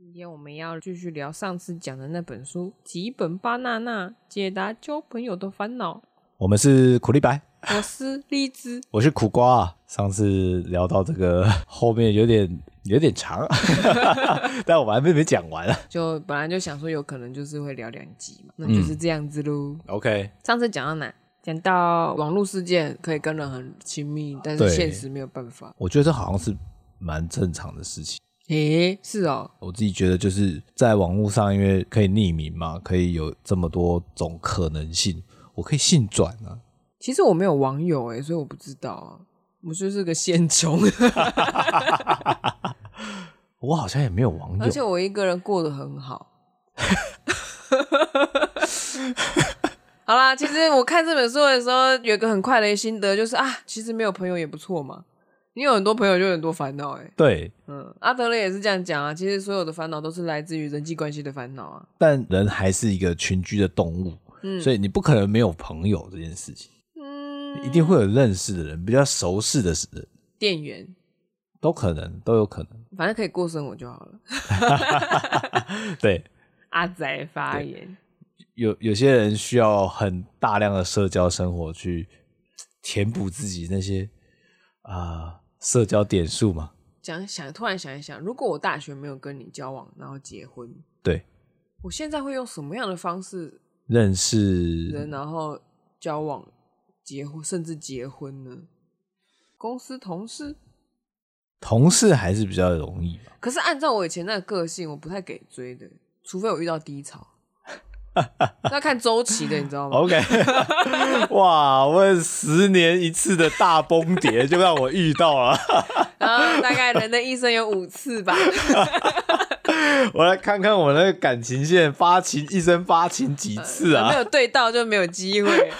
今天我们要继续聊上次讲的那本书《吉本巴娜娜解答交朋友的烦恼》。我们是苦力白，我是荔枝，我是苦瓜啊。上次聊到这个后面有点有点长，但我们还没没讲完啊。就本来就想说有可能就是会聊两集嘛，那就是这样子喽。嗯、OK，上次讲到哪？讲到网络事件可以跟人很亲密，但是现实没有办法。我觉得这好像是蛮正常的事情。诶、欸，是哦，我自己觉得就是在网络上，因为可以匿名嘛，可以有这么多种可能性，我可以性转啊。其实我没有网友诶，所以我不知道啊，我就是个现充。我好像也没有网友，而且我一个人过得很好。好啦，其实我看这本书的时候，有一个很快的心得，就是啊，其实没有朋友也不错嘛。你有很多朋友，就有很多烦恼，哎。对，嗯，阿德勒也是这样讲啊。其实所有的烦恼都是来自于人际关系的烦恼啊。但人还是一个群居的动物，嗯，所以你不可能没有朋友这件事情。嗯，一定会有认识的人，比较熟识的人，店员都可能，都有可能。反正可以过生活就好了。对，阿仔发言。有有些人需要很大量的社交生活去填补自己那些啊。呃社交点数嘛，讲想突然想一想，如果我大学没有跟你交往，然后结婚，对，我现在会用什么样的方式认识人，然后交往、结婚，甚至结婚呢？公司同事，同事还是比较容易吧。可是按照我以前那个个性，我不太给追的，除非我遇到低潮。要看周期的，你知道吗？OK，哇，我十年一次的大崩跌就让我遇到了。然后大概人的一生有五次吧。我来看看我那个感情线发情，一生发情几次啊？没有对到就没有机会。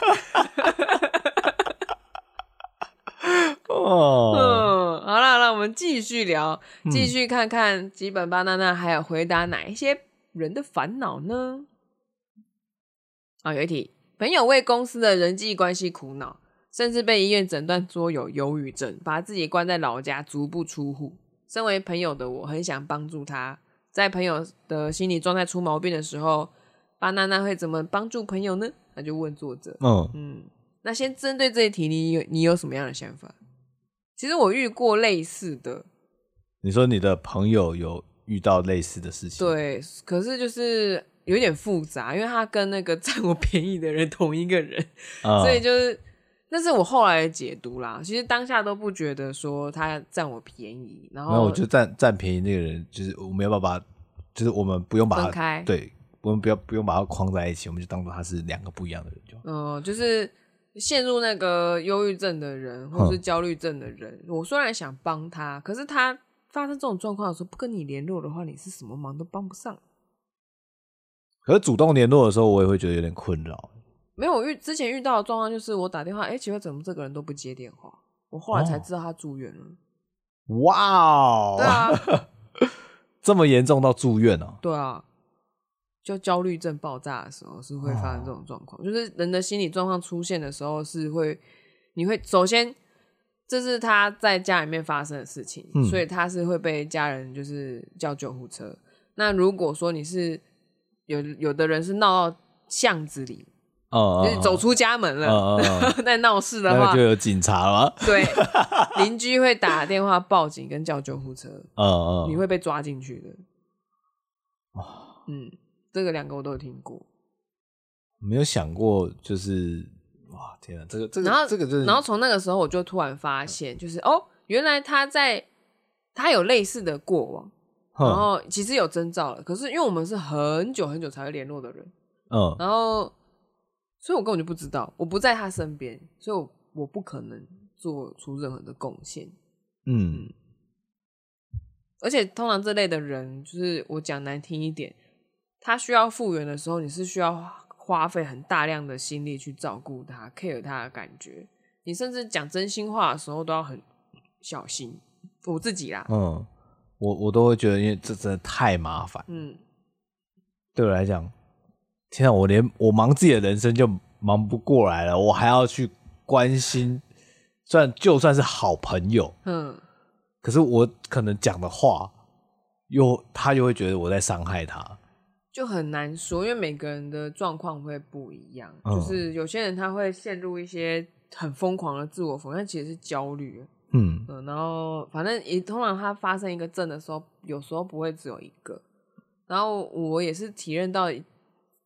哦，嗯，好了，那我们继续聊，继续看看基本巴娜娜还有回答哪一些人的烦恼呢？啊、哦，有一题，朋友为公司的人际关系苦恼，甚至被医院诊断说有忧郁症，把自己关在老家，足不出户。身为朋友的我，很想帮助他，在朋友的心理状态出毛病的时候，巴娜娜会怎么帮助朋友呢？那就问作者。嗯嗯，那先针对这一题，你有你有什么样的想法？其实我遇过类似的。你说你的朋友有遇到类似的事情？对，可是就是。有点复杂，因为他跟那个 占我便宜的人同一个人，嗯、所以就是那是我后来的解读啦。其实当下都不觉得说他占我便宜，然后那我就占占便宜那个人，就是我没有办法，就是我们不用把他开，对，我们不要不用把他框在一起，我们就当做他是两个不一样的人就。嗯，就是陷入那个忧郁症的人，或是焦虑症的人，嗯、我虽然想帮他，可是他发生这种状况的时候不跟你联络的话，你是什么忙都帮不上。可是主动联络的时候，我也会觉得有点困扰。没有，我遇之前遇到的状况就是，我打电话，哎、欸，奇怪，怎么这个人都不接电话？我后来才知道他住院了。哇哦！对啊，这么严重到住院哦？对啊，就焦虑症爆炸的时候是会发生这种状况，哦、就是人的心理状况出现的时候是会，你会首先这是他在家里面发生的事情，嗯、所以他是会被家人就是叫救护车。那如果说你是有有的人是闹到巷子里，哦，就是走出家门了，在闹事的话，就有警察了。对，邻居会打电话报警跟叫救护车，哦哦，你会被抓进去的。哦，嗯，这个两个我都有听过，没有想过，就是哇，天啊，这个这个，然后这个就是，然后从那个时候我就突然发现，就是哦，原来他在他有类似的过往。然后其实有征兆了，可是因为我们是很久很久才会联络的人，嗯，然后所以我根本就不知道，我不在他身边，所以我我不可能做出任何的贡献，嗯，而且通常这类的人，就是我讲难听一点，他需要复原的时候，你是需要花费很大量的心力去照顾他，care 他的感觉，你甚至讲真心话的时候都要很小心，我自己啦，嗯。我我都会觉得，因为这真的太麻烦。嗯，对我来讲，天啊，我连我忙自己的人生就忙不过来了，我还要去关心，算就算是好朋友，嗯，可是我可能讲的话，又他又会觉得我在伤害他，就很难说，因为每个人的状况会不一样。嗯、就是有些人他会陷入一些很疯狂的自我否定，但其实是焦虑。嗯嗯，然后反正也通常他发生一个症的时候，有时候不会只有一个。然后我也是体认到，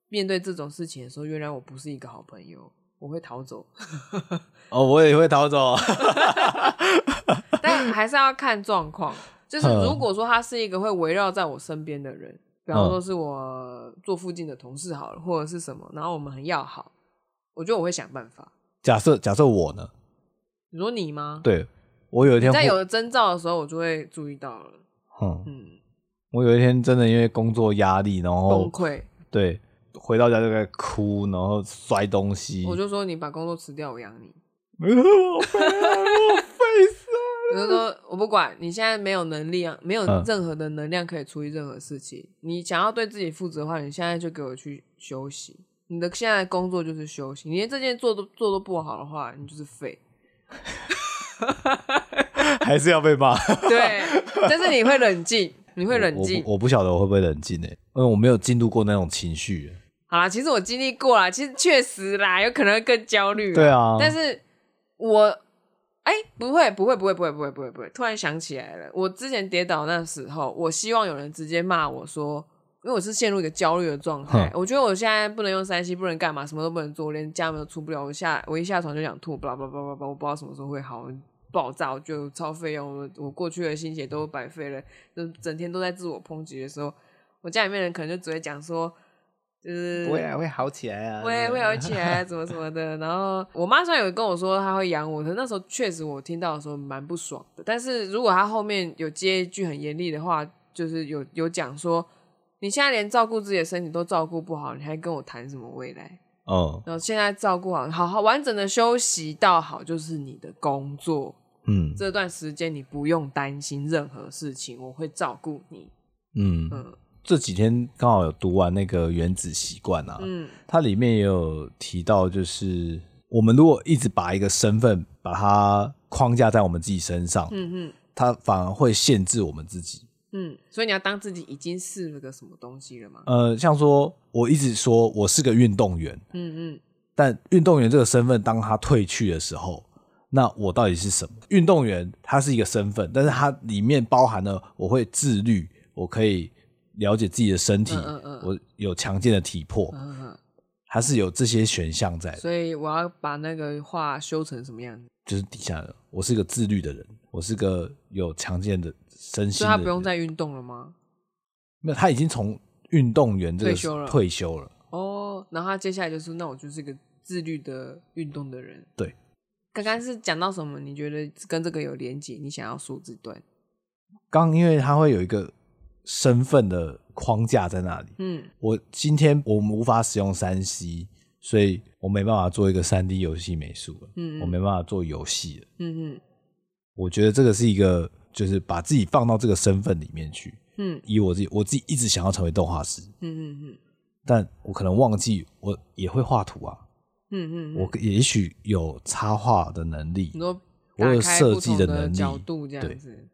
面对这种事情的时候，原来我不是一个好朋友，我会逃走。哦，我也会逃走，但还是要看状况。就是如果说他是一个会围绕在我身边的人，比方说是我做附近的同事好了，或者是什么，然后我们很要好，我觉得我会想办法。假设假设我呢？你说你吗？对，我有一天在有了征兆的时候，我就会注意到了。嗯嗯，我有一天真的因为工作压力，然后崩溃。对，回到家就在哭，然后摔东西。我就说你把工作辞掉，我养你。我废死。我就说，我不管你现在没有能力啊，没有任何的能量可以处理任何事情。嗯、你想要对自己负责的话，你现在就给我去休息。你的现在的工作就是休息。你连这件做都做都不好的话，你就是废。还是要被骂。对，但是你会冷静，你会冷静。我不晓得我会不会冷静呢？因为我没有进入过那种情绪。好啦，其实我经历过啦，其实确实啦，有可能会更焦虑。对啊，但是我。哎、欸，不会，不会，不会，不会，不会，不会，不会。突然想起来了，我之前跌倒那时候，我希望有人直接骂我说，因为我是陷入一个焦虑的状态。我觉得我现在不能用三 C，不能干嘛，什么都不能做，连家门都出不了。我下我一下床就想吐，巴拉巴拉巴拉巴拉，我不知道什么时候会好，爆炸，我就超费用，我我过去的心血都白费了，就整天都在自我抨击的时候，我家里面人可能就只会讲说。就是未来会好起来啊，会会好起来，怎么什么的。然后我妈虽然有跟我说她会养我，可那时候确实我听到的时候蛮不爽的。但是如果她后面有接一句很严厉的话，就是有有讲说，你现在连照顾自己的身体都照顾不好，你还跟我谈什么未来？哦，然后现在照顾好，好好完整的休息到好就是你的工作。嗯，这段时间你不用担心任何事情，我会照顾你。嗯嗯。这几天刚好有读完那个《原子习惯》啊，嗯，它里面也有提到，就是我们如果一直把一个身份把它框架在我们自己身上，嗯嗯，它反而会限制我们自己，嗯，所以你要当自己已经是那个什么东西了吗？呃，像说我一直说我是个运动员，嗯嗯，但运动员这个身份当他退去的时候，那我到底是什么？运动员他是一个身份，但是它里面包含了我会自律，我可以。了解自己的身体，嗯嗯嗯，我有强健的体魄，嗯嗯，还是有这些选项在。所以我要把那个话修成什么样子？就是底下的，我是个自律的人，我是个有强健的身心的人。所以他不用再运动了吗？没有，他已经从运动员这个退休了，退休了。哦，然后他接下来就是，那我就是个自律的运动的人。对，刚刚是讲到什么？你觉得跟这个有连结？你想要数字段？刚因为它会有一个。身份的框架在那里。嗯，我今天我们无法使用三 C，所以我没办法做一个三 D 游戏美术了。嗯，我没办法做游戏了。嗯嗯，我觉得这个是一个，就是把自己放到这个身份里面去。嗯，以我自己，我自己一直想要成为动画师。嗯嗯嗯，但我可能忘记我也会画图啊。嗯嗯，我也许有插画的能力。我有设计的能力，角度这样子。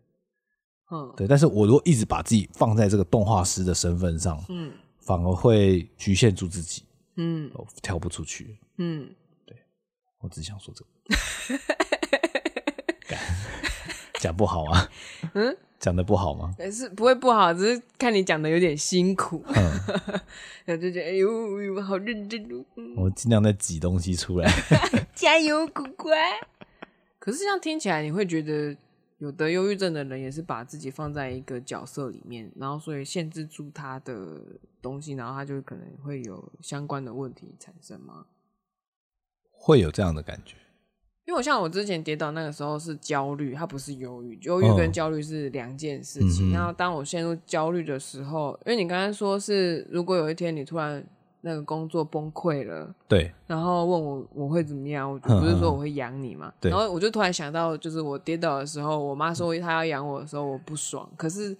嗯，对，但是我如果一直把自己放在这个动画师的身份上，嗯，反而会局限住自己，嗯，我跳不出去，嗯，对，我只想说这个，讲不好啊？嗯，讲的不好吗？是不会不好，只是看你讲的有点辛苦，嗯，就觉得哎呦呦，好认真哦，我尽量在挤东西出来，加油，乖乖。可是这样听起来，你会觉得。有得忧郁症的人也是把自己放在一个角色里面，然后所以限制住他的东西，然后他就可能会有相关的问题产生吗？会有这样的感觉，因为我像我之前跌倒那个时候是焦虑，它不是忧郁，忧郁跟焦虑是两件事情。哦，然后当我陷入焦虑的时候，因为你刚刚说是如果有一天你突然。那个工作崩溃了，对，然后问我我会怎么样？我不是说我会养你嘛？对，然后我就突然想到，就是我跌倒的时候，我妈说她要养我的时候，我不爽。可是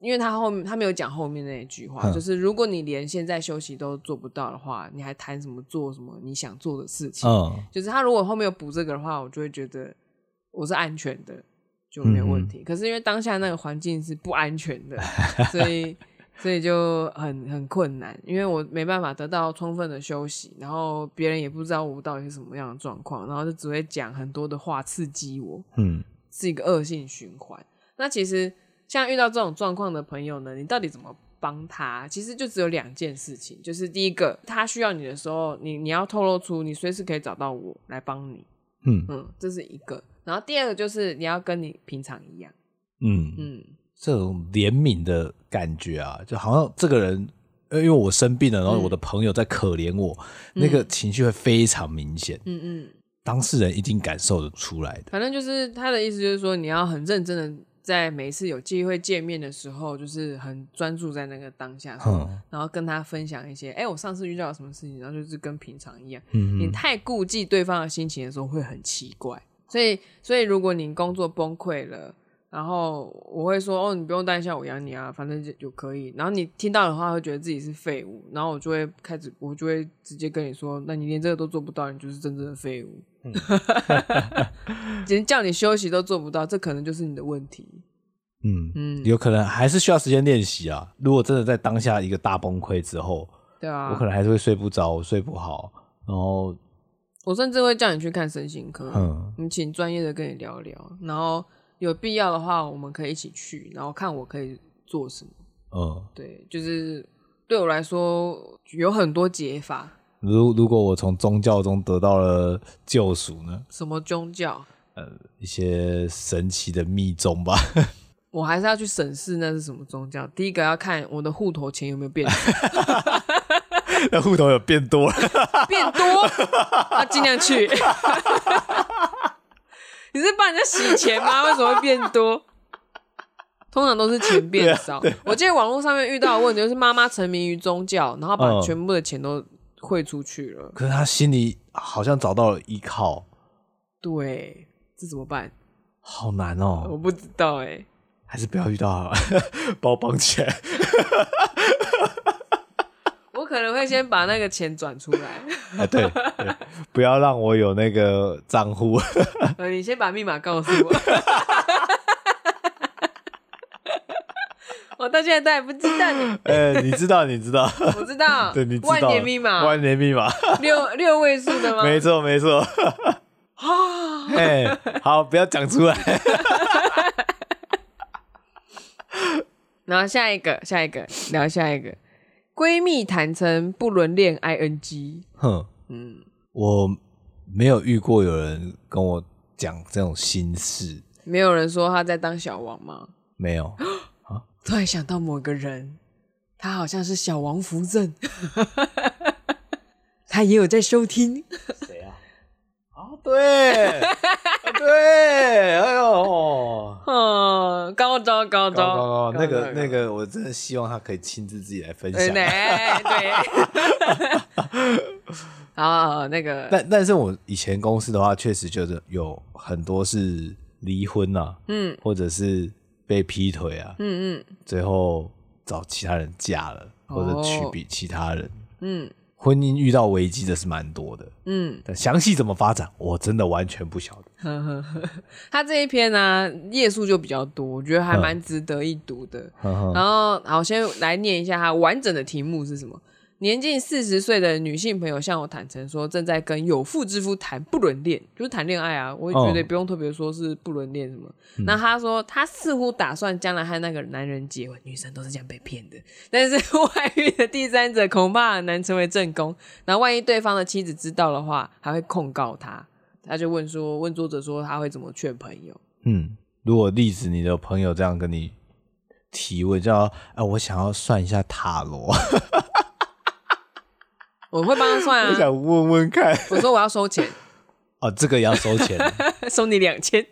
因为他后面他没有讲后面那一句话，就是如果你连现在休息都做不到的话，你还谈什么做什么你想做的事情？嗯，就是他如果后面有补这个的话，我就会觉得我是安全的。就没有问题。嗯、可是因为当下那个环境是不安全的，所以所以就很很困难，因为我没办法得到充分的休息，然后别人也不知道我到底是什么样的状况，然后就只会讲很多的话刺激我，嗯，是一个恶性循环。那其实像遇到这种状况的朋友呢，你到底怎么帮他？其实就只有两件事情，就是第一个，他需要你的时候，你你要透露出你随时可以找到我来帮你，嗯嗯，这是一个。然后第二个就是你要跟你平常一样，嗯嗯，这种怜悯的感觉啊，就好像这个人，因为我生病了，然后我的朋友在可怜我，嗯、那个情绪会非常明显，嗯嗯，当事人一定感受得出来的。反正就是他的意思，就是说你要很认真的。在每一次有机会见面的时候，就是很专注在那个当下，嗯、然后跟他分享一些，哎、欸，我上次遇到了什么事情，然后就是跟平常一样。嗯、你太顾忌对方的心情的时候，会很奇怪。所以，所以如果你工作崩溃了，然后我会说，哦，你不用担心，我养你啊，反正就就可以。然后你听到的话，会觉得自己是废物，然后我就会开始，我就会直接跟你说，那你连这个都做不到，你就是真正的废物。连叫你休息都做不到，这可能就是你的问题。嗯嗯，有可能还是需要时间练习啊。如果真的在当下一个大崩溃之后，对啊，我可能还是会睡不着，我睡不好，然后我甚至会叫你去看身心科，嗯，你请专业的跟你聊聊，然后有必要的话，我们可以一起去，然后看我可以做什么。嗯，对，就是对我来说有很多解法。如如果我从宗教中得到了救赎呢？什么宗教？呃，一些神奇的密宗吧。我还是要去审视那是什么宗教。第一个要看我的户头钱有没有变多，那户头有变多了，变多，那尽量去。你是帮人家洗钱吗？为什么会变多？通常都是钱变少。我记得网络上面遇到的问题就是妈妈沉迷于宗教，然后把全部的钱都汇出去了。可是他心里好像找到了依靠。对，这怎么办？好难哦。我不知道哎、欸。还是不要遇到好了，把我绑起来。我可能会先把那个钱转出来。啊，对，对，不要让我有那个账户。你先把密码告诉我。我到现在都还不知道你。哎，你知道，你知道，我知道。对，你知道。万年密码，万年密码，六六位数的吗？没错，没错。啊，哎，好，不要讲出来。然后下一个，下一个聊下一个，闺蜜坦诚不伦恋 ing。哼，嗯，我没有遇过有人跟我讲这种心事。没有人说他在当小王吗？没有。啊，突然想到某个人，他好像是小王扶正，他也有在收听。对。对，哎呦，嗯，高招高招，高高高，那个那个，我真的希望他可以亲自自己来分享。对，啊，那个，但但是我以前公司的话，确实就是有很多是离婚啊，嗯，或者是被劈腿啊，嗯嗯，最后找其他人嫁了，或者娶比其他人，嗯。婚姻遇到危机的是蛮多的，嗯，但详细怎么发展，我真的完全不晓得。呵呵呵，他这一篇呢、啊，页数就比较多，我觉得还蛮值得一读的。然后，好，先来念一下他完整的题目是什么。年近四十岁的女性朋友向我坦诚说，正在跟有妇之夫谈不伦恋，就是谈恋爱啊。我也觉得不用特别说是不伦恋什么。哦、那她说，她似乎打算将来和那个男人结婚。女生都是这样被骗的，但是 外遇的第三者恐怕很难成为正宫。那万一对方的妻子知道的话，还会控告他。他就问说，问作者说他会怎么劝朋友？嗯，如果例子你的朋友这样跟你提问，叫哎、呃，我想要算一下塔罗。我会帮他算啊！我想问问看。我说我要收钱。哦，这个也要收钱，收你两千。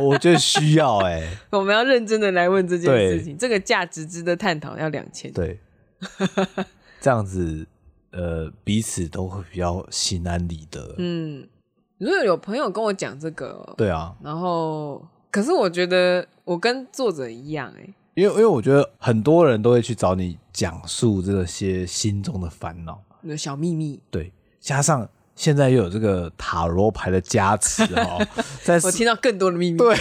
我觉得需要哎。我们要认真的来问这件事情，这个价值值得探讨，要两千。对，这样子呃，彼此都会比较心安理得。嗯，如果有朋友跟我讲这个，对啊，然后可是我觉得我跟作者一样哎，因为因为我觉得很多人都会去找你讲述这些心中的烦恼。有小秘密，对，加上现在又有这个塔罗牌的加持哦，在 我听到更多的秘密，对，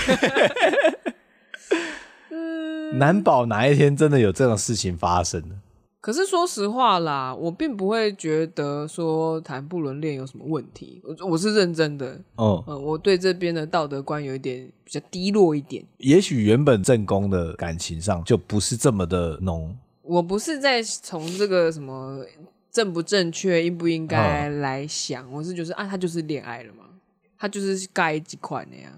难保哪一天真的有这种事情发生。可是说实话啦，我并不会觉得说谈不伦恋有什么问题。我我是认真的。哦、嗯，我对这边的道德观有一点比较低落一点。也许原本正宫的感情上就不是这么的浓。我不是在从这个什么正不正确、应不应该来想，嗯、我是觉得啊，他就是恋爱了嘛，他就是该几款的呀。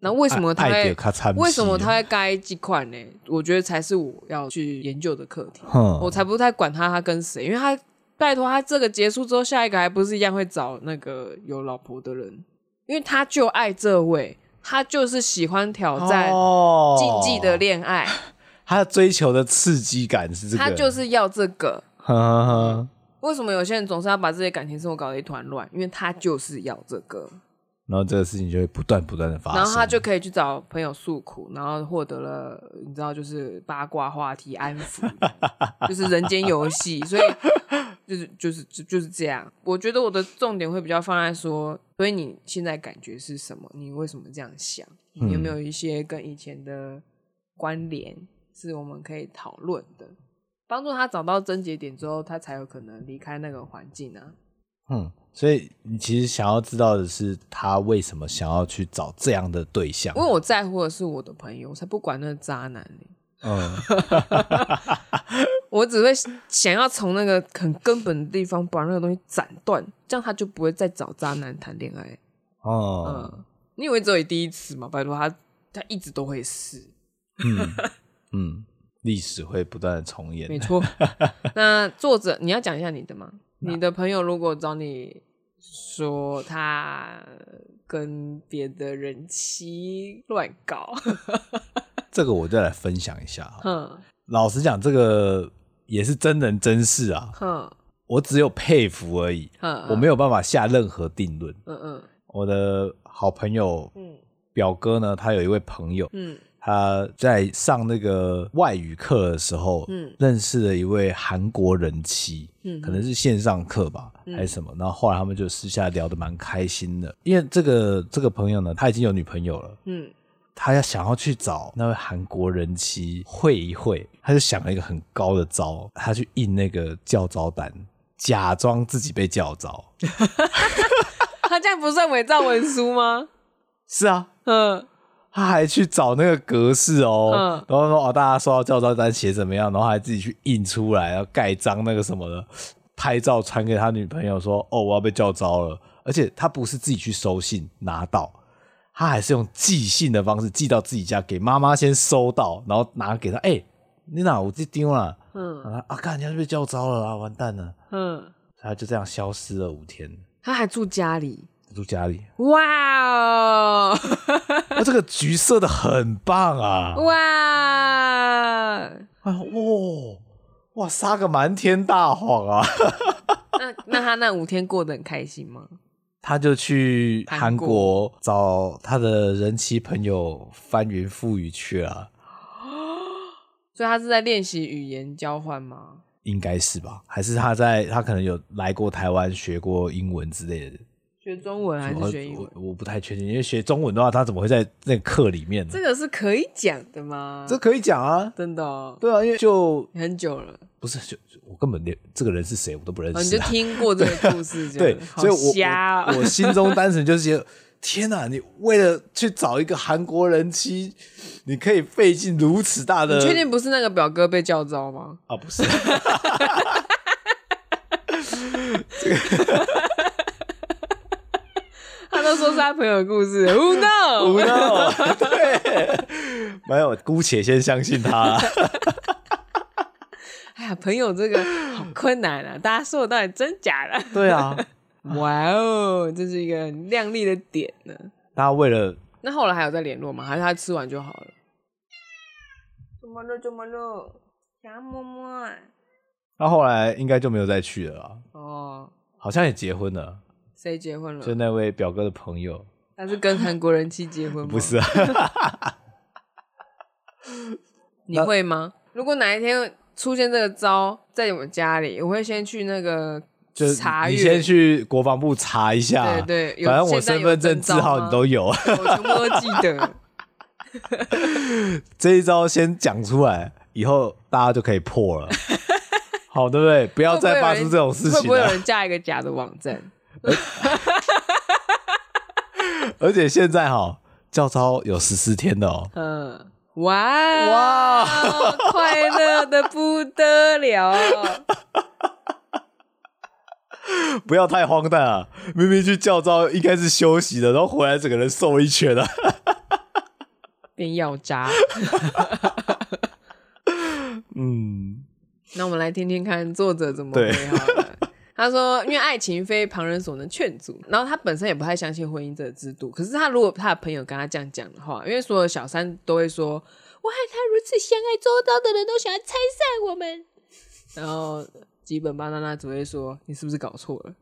那为什么他会为什么他会该几款呢？我觉得才是我要去研究的课题。嗯、我才不太管他他跟谁，因为他拜托他这个结束之后，下一个还不是一样会找那个有老婆的人？因为他就爱这位，他就是喜欢挑战禁忌的恋爱，哦、他追求的刺激感是这个，他就是要这个。呵呵呵为什么有些人总是要把自己的感情生活搞得一团乱？因为他就是要这个。然后这个事情就会不断不断的发生，然后他就可以去找朋友诉苦，然后获得了你知道就是八卦话题安抚，就是人间游戏，所以就是就是就就是这样。我觉得我的重点会比较放在说，所以你现在感觉是什么？你为什么这样想？你有没有一些跟以前的关联是我们可以讨论的？帮助他找到症结点之后，他才有可能离开那个环境啊。嗯。所以你其实想要知道的是，他为什么想要去找这样的对象？因为我在乎的是我的朋友，我才不管那个渣男呢。嗯，我只会想要从那个很根本的地方把那个东西斩断，这样他就不会再找渣男谈恋爱。哦，嗯，你以为只有第一次吗？拜托他，他一直都会试。嗯嗯，历史会不断的重演。没错。那作者，你要讲一下你的吗？你的朋友如果找你。说他跟别的人妻乱搞，这个我再来分享一下。嗯，老实讲，这个也是真人真事啊。嗯，我只有佩服而已。嗯，我没有办法下任何定论。嗯嗯，我的好朋友，嗯，表哥呢，他有一位朋友，嗯。他在上那个外语课的时候，嗯，认识了一位韩国人妻，嗯，可能是线上课吧，嗯、还是什么。然后后来他们就私下聊得蛮开心的，因为这个这个朋友呢，他已经有女朋友了，嗯，他要想要去找那位韩国人妻会一会，他就想了一个很高的招，他去印那个教招单，假装自己被教招。他这样不算伪造文书吗？是啊，嗯。他还去找那个格式哦，嗯、然后说哦，大家收到教招单写怎么样，然后还自己去印出来，然后盖章那个什么的，拍照传给他女朋友说哦，我要被教招了。而且他不是自己去收信拿到，他还是用寄信的方式寄到自己家，给妈妈先收到，然后拿给他。哎、欸，你哪我这丢了？嗯，他啊，看人家就被教招了啊，完蛋了。嗯，他就这样消失了五天。他还住家里。住家里，哇哦！那这个橘色的很棒啊！哇，哎哇哇，撒个瞒天大谎啊！那那他那五天过得很开心吗？他就去韩国找他的人妻朋友翻云覆雨去了。所以他是在练习语言交换吗？应该是吧？还是他在他可能有来过台湾学过英文之类的？学中文还是学英文？我我不太确定，因为学中文的话，他怎么会在那个课里面呢？这个是可以讲的吗？这可以讲啊，真的哦。对啊，因为就很久了，不是就我根本连这个人是谁我都不认识啊。你就听过这个故事，对，所以我我我心中单纯就是觉得，天哪！你为了去找一个韩国人妻，你可以费尽如此大的。你确定不是那个表哥被叫招吗？啊，不是。这个。他朋友的故事，Who knows？Who knows？对，没有，姑且先相信他。哎呀，朋友这个好困难啊！大家说的到底真假的？对啊，哇哦，这是一个很亮丽的点呢。大家为了……那后来还有在联络吗？还是他吃完就好了？怎么了？怎么了？想摸摸。那后来应该就没有再去了。哦，好像也结婚了。谁结婚了？就那位表哥的朋友，他是跟韩国人妻结婚吗？不是啊，你会吗？如果哪一天出现这个招在我们家里，我会先去那个查，你先去国防部查一下。对对，反正我身份证字号你都有，我全部都记得。这一招先讲出来，以后大家就可以破了。好，对不对？不要再发生这种事情了。会不会有人架一个假的网站？而且现在哈，教招有十四天的哦。嗯，哇哇，快乐的不得了。不要太荒诞啊！明明去教招应该是休息的，然后回来整个人瘦一圈了，变药渣。嗯，那我们来听听看作者怎么回好了。他说：“因为爱情非旁人所能劝阻，然后他本身也不太相信婚姻这个制度。可是他如果他的朋友跟他这样讲的话，因为所有小三都会说，我和他如此相爱，周遭的人都想要拆散我们。然后。”基本巴娜娜只会说：“你是不是搞错了？”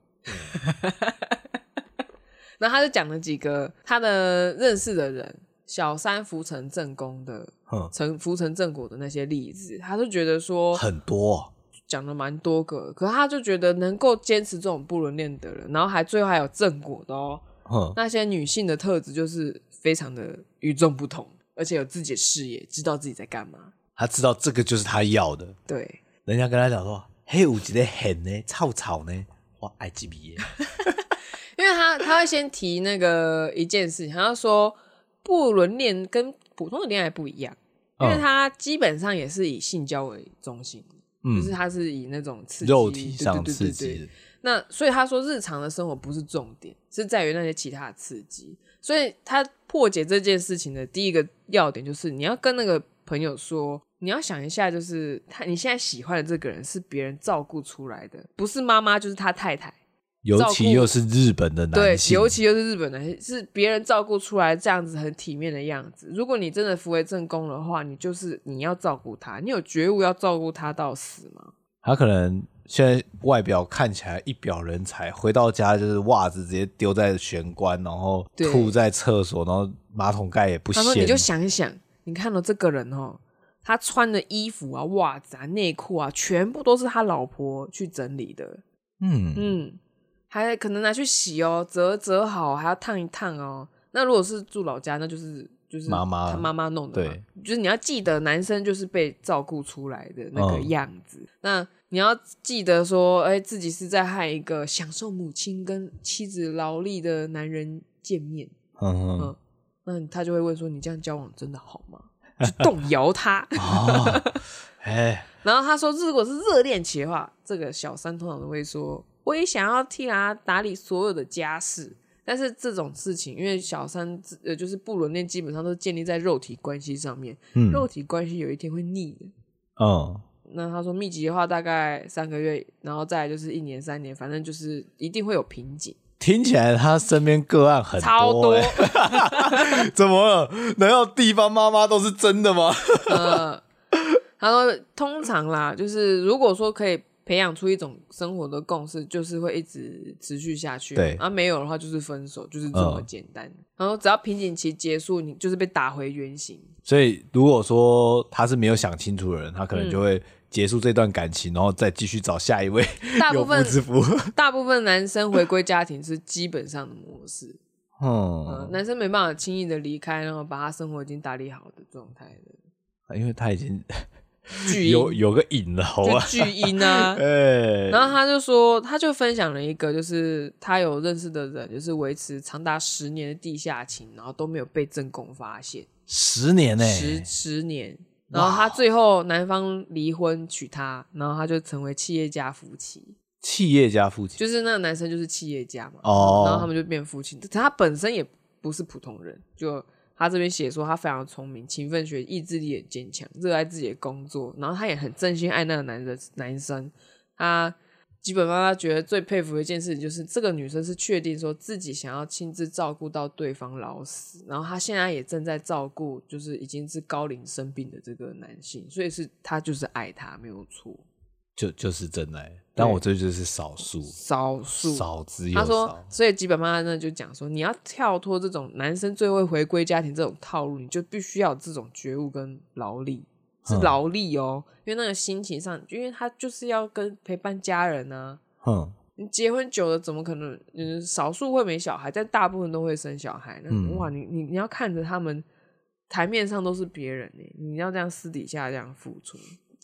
然后他就讲了几个他的认识的人，小三浮成正宫的，成浮成正果的那些例子，他就觉得说很多，讲了蛮多个。可是他就觉得能够坚持这种不伦恋的人，然后还最后还有正果的哦，那些女性的特质就是非常的与众不同，而且有自己的事业，知道自己在干嘛。他知道这个就是他要的。对，人家跟他讲说。嘿，有一个很呢，臭草呢，我爱几笔耶。因为他他会先提那个一件事情，他说不伦恋跟普通的恋爱不一样，因为他基本上也是以性交为中心，嗯，就是他是以那种刺激肉体上刺激。对对对对。那所以他说日常的生活不是重点，是在于那些其他的刺激。所以他破解这件事情的第一个要点就是你要跟那个朋友说。你要想一下，就是他你现在喜欢的这个人是别人照顾出来的，不是妈妈就是他太太，尤其又是日本的男性，对，尤其又是日本的，是别人照顾出来这样子很体面的样子。如果你真的扶为正宫的话，你就是你要照顾他，你有觉悟要照顾他到死吗？他可能现在外表看起来一表人才，回到家就是袜子直接丢在玄关，然后吐在厕所，然后马桶盖也不掀。他说：“你就想一想，你看到这个人哦。”他穿的衣服啊、袜子啊、内裤啊，全部都是他老婆去整理的。嗯嗯，还可能拿去洗哦，折折好还要烫一烫哦。那如果是住老家，那就是就是妈妈他妈妈弄的嘛。对，就是你要记得，男生就是被照顾出来的那个样子。嗯、那你要记得说，哎、欸，自己是在和一个享受母亲跟妻子劳力的男人见面。嗯嗯，嗯，那他就会问说：“你这样交往真的好吗？”去动摇他 哎，然后他说，如果是热恋期的话，这个小三通常都会说，我也想要替他打理所有的家事。但是这种事情，因为小三呃就是不伦恋，基本上都是建立在肉体关系上面，嗯，肉体关系有一天会腻的。哦，那他说密集的话大概三个月，然后再来就是一年、三年，反正就是一定会有瓶颈。听起来他身边个案很超多，怎么了？难道地方妈妈都是真的吗？呃，他说通常啦，就是如果说可以培养出一种生活的共识，就是会一直持续下去。对，啊，没有的话就是分手，就是这么简单。嗯、然后只要瓶颈期结束，你就是被打回原形。所以如果说他是没有想清楚的人，他可能就会、嗯。结束这段感情，然后再继续找下一位大部分。大部分男生回归家庭是基本上的模式，嗯，嗯，男生没办法轻易的离开，然后把他生活已经打理好的状态的，因为他已经巨有有个瘾了，好吧，巨婴啊，欸、然后他就说，他就分享了一个，就是他有认识的人，就是维持长达十年的地下情，然后都没有被正宫发现，十年呢、欸，十十年。然后他最后男方离婚娶她，然后他就成为企业家夫妻。企业家夫妻。就是那个男生就是企业家嘛，哦，然后他们就变夫妻。他本身也不是普通人，就他这边写说他非常聪明、勤奋学、意志力也坚强、热爱自己的工作，然后他也很真心爱那个男人男生。他。基本上，他觉得最佩服的一件事就是，这个女生是确定说自己想要亲自照顾到对方老死，然后他现在也正在照顾，就是已经是高龄生病的这个男性，所以是他就是爱他，没有错，就就是真爱。但我这就是少数，少数少之又少。他说，所以基本上呢就讲说，你要跳脱这种男生最会回归家庭这种套路，你就必须要有这种觉悟跟劳力。是劳力哦，嗯、因为那个心情上，因为他就是要跟陪伴家人呢、啊。嗯，你结婚久了，怎么可能？嗯，少数会没小孩，但大部分都会生小孩。那、嗯、哇，你你你要看着他们台面上都是别人呢，你要这样私底下这样付出。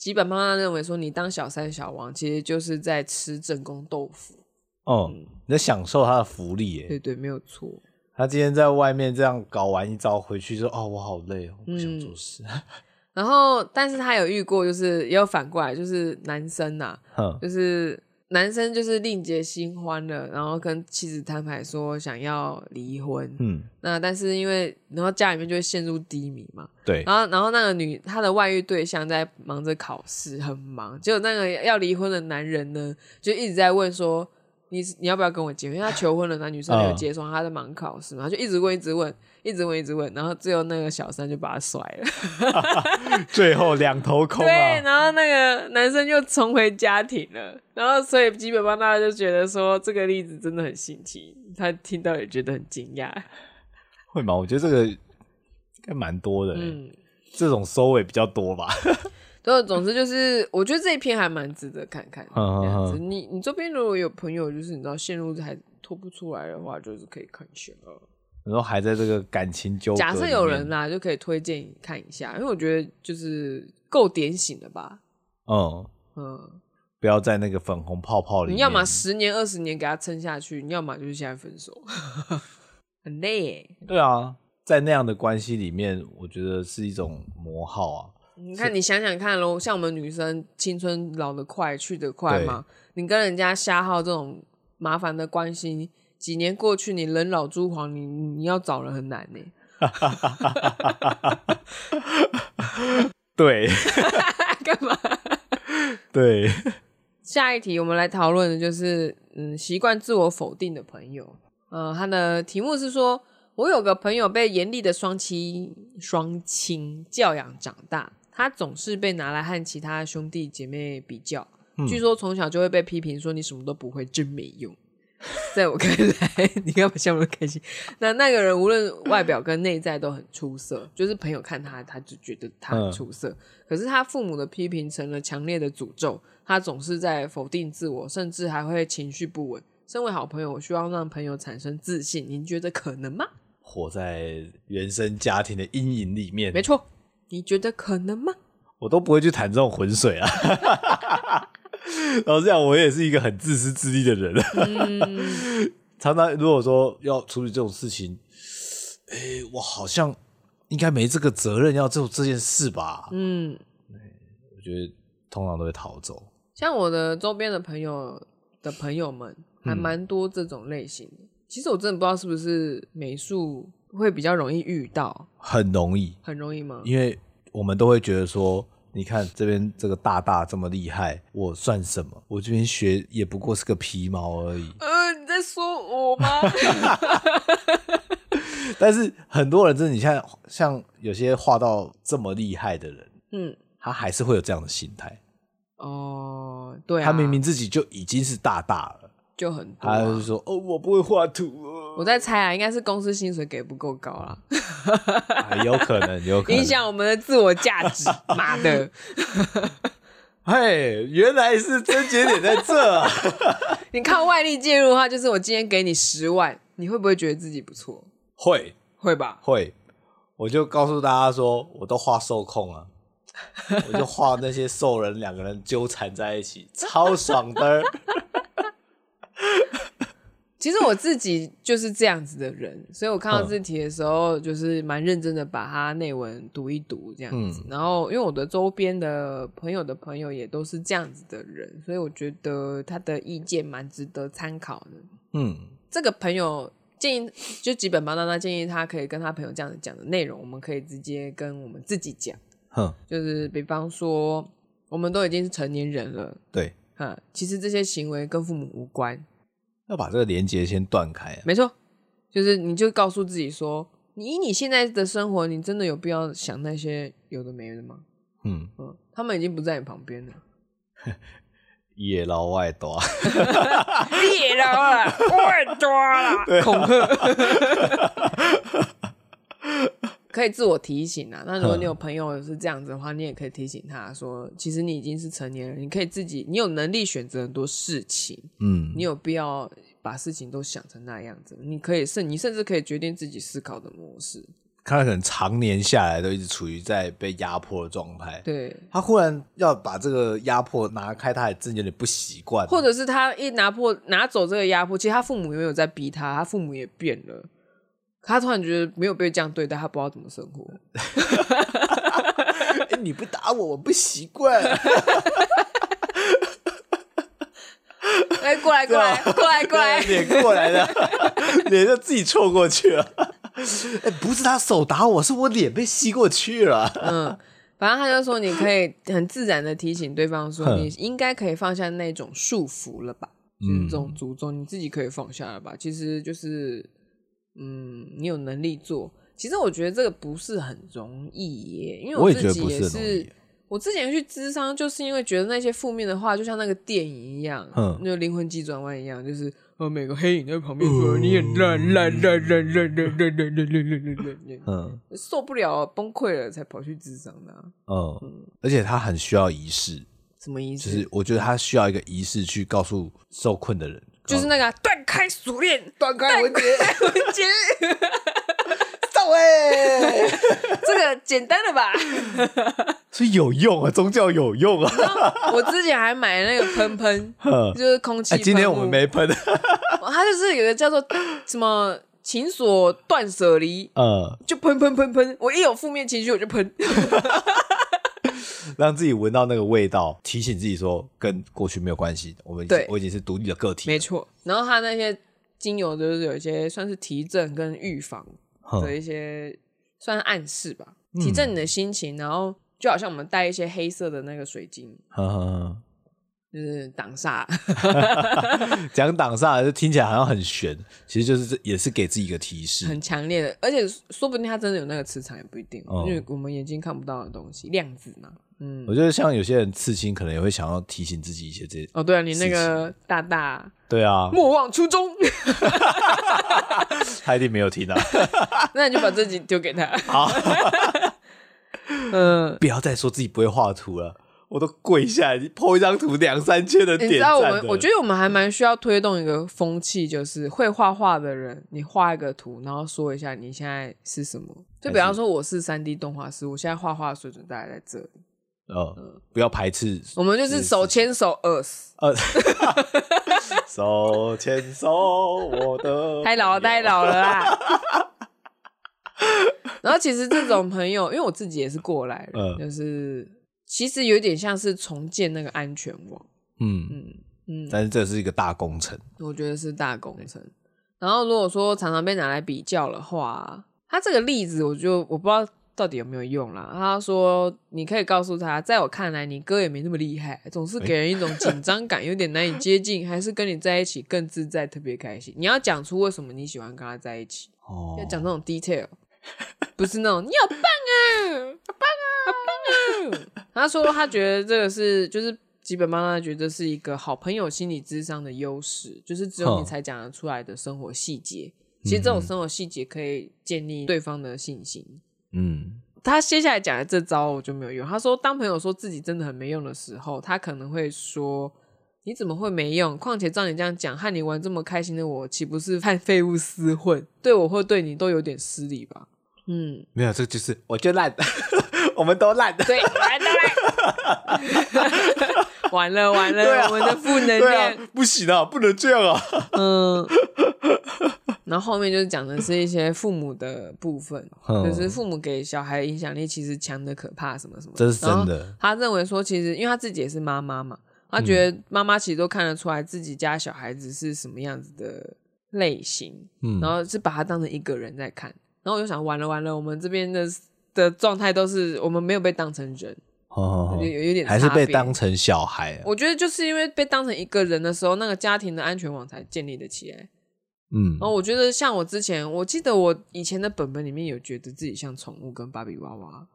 吉本妈妈认为说，你当小三小王，其实就是在吃正宫豆腐。哦、嗯，你在享受他的福利耶。对对，没有错。他今天在外面这样搞完一招回去就，说哦，我好累哦，我不想做事。嗯、然后，但是他有遇过，就是也有反过来，就是男生呐、啊，就是。男生就是另结新欢了，然后跟妻子摊牌说想要离婚。嗯，那但是因为然后家里面就会陷入低迷嘛。对。然后然后那个女她的外遇对象在忙着考试，很忙。结果那个要离婚的男人呢，就一直在问说你你要不要跟我结婚？因为他求婚了，那女生没有接受，他在忙考试嘛，就一直问，一直问。一直问，一直问，然后最后那个小三就把他甩了，最后两头空啊。对，然后那个男生就重回家庭了，然后所以基本上大家就觉得说这个例子真的很新奇，他听到也觉得很惊讶。会吗？我觉得这个应该蛮多的，嗯，这种收尾比较多吧。对，总之就是我觉得这一篇还蛮值得看看。嗯嗯嗯。你你周边如果有朋友就是你知道陷入还脱不出来的话，就是可以看一下。然后还在这个感情纠葛，假设有人啦，就可以推荐看一下，因为我觉得就是够点醒的吧。嗯嗯，不要在那个粉红泡泡里面。你要么十年二十年给他撑下去，你要么就是现在分手，很累耶。对啊，在那样的关系里面，我觉得是一种磨耗啊。你看，你想想看喽，像我们女生青春老得快，去得快嘛，你跟人家瞎耗这种麻烦的关系。几年过去，你人老珠黄，你你要找人很难呢。对，干嘛？对。下一题，我们来讨论的就是，嗯，习惯自我否定的朋友。嗯，他的题目是说，我有个朋友被严厉的双亲双亲教养长大，他总是被拿来和其他兄弟姐妹比较，嗯、据说从小就会被批评说你什么都不会，真没用。在我看来，你干嘛笑那么开心？那那个人无论外表跟内在都很出色，就是朋友看他，他就觉得他很出色。嗯、可是他父母的批评成了强烈的诅咒，他总是在否定自我，甚至还会情绪不稳。身为好朋友，我希望让朋友产生自信，您觉得可能吗？活在原生家庭的阴影里面，没错，你觉得可能吗？我都不会去谈这种浑水啊。然后这样，我也是一个很自私自利的人。嗯、常常如果说要处理这种事情，哎、欸，我好像应该没这个责任要做这件事吧？嗯，我觉得通常都会逃走。像我的周边的朋友的朋友们，还蛮多这种类型的。嗯、其实我真的不知道是不是美术会比较容易遇到，很容易，很容易吗？因为我们都会觉得说。你看这边这个大大这么厉害，我算什么？我这边学也不过是个皮毛而已。呃，你在说我吗？但是很多人真的，你像像有些画到这么厉害的人，嗯，他还是会有这样的心态。哦，对啊，他明明自己就已经是大大了，就很他就说哦，我不会画图。我在猜啊，应该是公司薪水给不够高啦，有可能，有可能影响我们的自我价值。妈的，嘿，原来是症结点在这啊！你靠外力介入的话，就是我今天给你十万，你会不会觉得自己不错？会，会吧？会。我就告诉大家说，我都画受控啊，我就画那些兽人两个人纠缠在一起，超爽的。其实我自己就是这样子的人，所以我看到这题的时候，就是蛮认真的把它内文读一读这样子。嗯、然后，因为我的周边的朋友的朋友也都是这样子的人，所以我觉得他的意见蛮值得参考的。嗯，这个朋友建议，就基本芭娜娜建议他可以跟他朋友这样子讲的内容，我们可以直接跟我们自己讲。哼，就是比方说，我们都已经是成年人了，对，哈，其实这些行为跟父母无关。要把这个连接先断开啊。没错，就是你就告诉自己说，你以你现在的生活，你真的有必要想那些有的没的吗？嗯嗯，他们已经不在你旁边了。野老外多，野老外多了，恐吓。可以自我提醒啊。那如果你有朋友是这样子的话，你也可以提醒他说，其实你已经是成年人，你可以自己，你有能力选择很多事情。嗯，你有必要把事情都想成那样子？你可以甚，你甚至可以决定自己思考的模式。他可能常年下来都一直处于在被压迫的状态。对，他忽然要把这个压迫拿开，他还真有点不习惯。或者是他一拿破拿走这个压迫，其实他父母也没有在逼他，他父母也变了。他突然觉得没有被这样对待，他不知道怎么生活。欸、你不打我，我不习惯。哎，过来，过来，过来，过来，脸过来的，脸就自己凑过去了。哎，不是他手打我，是我脸被吸过去了。嗯，反正他就说，你可以很自然的提醒对方说，你应该可以放下那种束缚了吧？就是这种诅咒，你自己可以放下了吧？其实就是，嗯，你有能力做。其实我觉得这个不是很容易耶，因为我自己也是。我之前去咨商，就是因为觉得那些负面的话，就像那个电影一样，嗯，那个灵魂急转弯一样，就是呃，每个黑影在旁边说你很烂烂烂烂烂烂烂烂烂烂烂烂，嗯，受不了崩溃了才跑去咨商的，嗯，而且他很需要仪式，什么仪式？就是我觉得他需要一个仪式去告诉受困的人，就是那个断开锁链，断开文杰，文杰，走哎，这个简单了吧？所以有用啊，宗教有用啊！我之前还买那个喷喷，就是空气喷。今天我们没喷。它就是有个叫做什么“情所断舍离”，呃，就喷喷喷喷。我一有负面情绪，我就喷，让自己闻到那个味道，提醒自己说跟过去没有关系。我们对，我已经是独立的个体。没错。然后它那些精油就是有一些算是提振跟预防的一些，算是暗示吧，提振你的心情，然后。就好像我们带一些黑色的那个水晶，呵呵呵就是挡煞。讲挡煞就听起来好像很玄，其实就是这也是给自己一个提示，很强烈的，而且说不定他真的有那个磁场也不一定，哦、因为我们眼睛看不到的东西，量子嘛。嗯，我觉得像有些人刺青，可能也会想要提醒自己一些这些。哦，对啊，你那个大大，对啊，莫忘初衷。他一定没有听到，那你就把自己丢给他。好。嗯，不要再说自己不会画图了，我都跪下来，po 一张图两三千的点赞。你知道我们，我觉得我们还蛮需要推动一个风气，就是会画画的人，你画一个图，然后说一下你现在是什么。就比方说，我是三 D 动画师，我现在画画水准大概在这里。哦，嗯、不要排斥，我们就是手牵手，us，手牵手，我的太老了，太老了啦！然后其实这种朋友，因为我自己也是过来人，呃、就是其实有点像是重建那个安全网，嗯嗯嗯，但是这是一个大工程，我觉得是大工程。然后如果说常常被拿来比较的话，他这个例子我就我不知道到底有没有用啦。他说你可以告诉他，在我看来，你哥也没那么厉害，总是给人一种紧张感，有点难以接近，还是跟你在一起更自在，特别开心。你要讲出为什么你喜欢跟他在一起，哦，要讲这种 detail。不是那种你好棒啊，好棒啊，好棒啊！他说他觉得这个是就是基本妈妈觉得是一个好朋友心理智商的优势，就是只有你才讲得出来的生活细节。哦、其实这种生活细节可以建立对方的信心。嗯，他接下来讲的这招我就没有用。他说当朋友说自己真的很没用的时候，他可能会说。你怎么会没用？况且照你这样讲，和你玩这么开心的我，岂不是和废物厮混？对我或对你都有点失礼吧？嗯，没有，这就是 我就烂，我们都烂，对，我们都烂，完 了完了，啊、我们的负能量、啊、不行啊，不能这样啊。嗯，然后后面就是讲的是一些父母的部分，嗯、就是父母给小孩影响力其实强的可怕，什么什么，这是真的。他认为说，其实因为他自己也是妈妈嘛。他觉得妈妈其实都看得出来自己家小孩子是什么样子的类型，嗯，然后是把他当成一个人在看，然后我就想，完了完了，我们这边的的状态都是我们没有被当成人，哦，有有点还是被当成小孩啊。我觉得就是因为被当成一个人的时候，那个家庭的安全网才建立的起来，嗯，然后我觉得像我之前，我记得我以前的本本里面有觉得自己像宠物跟芭比娃娃，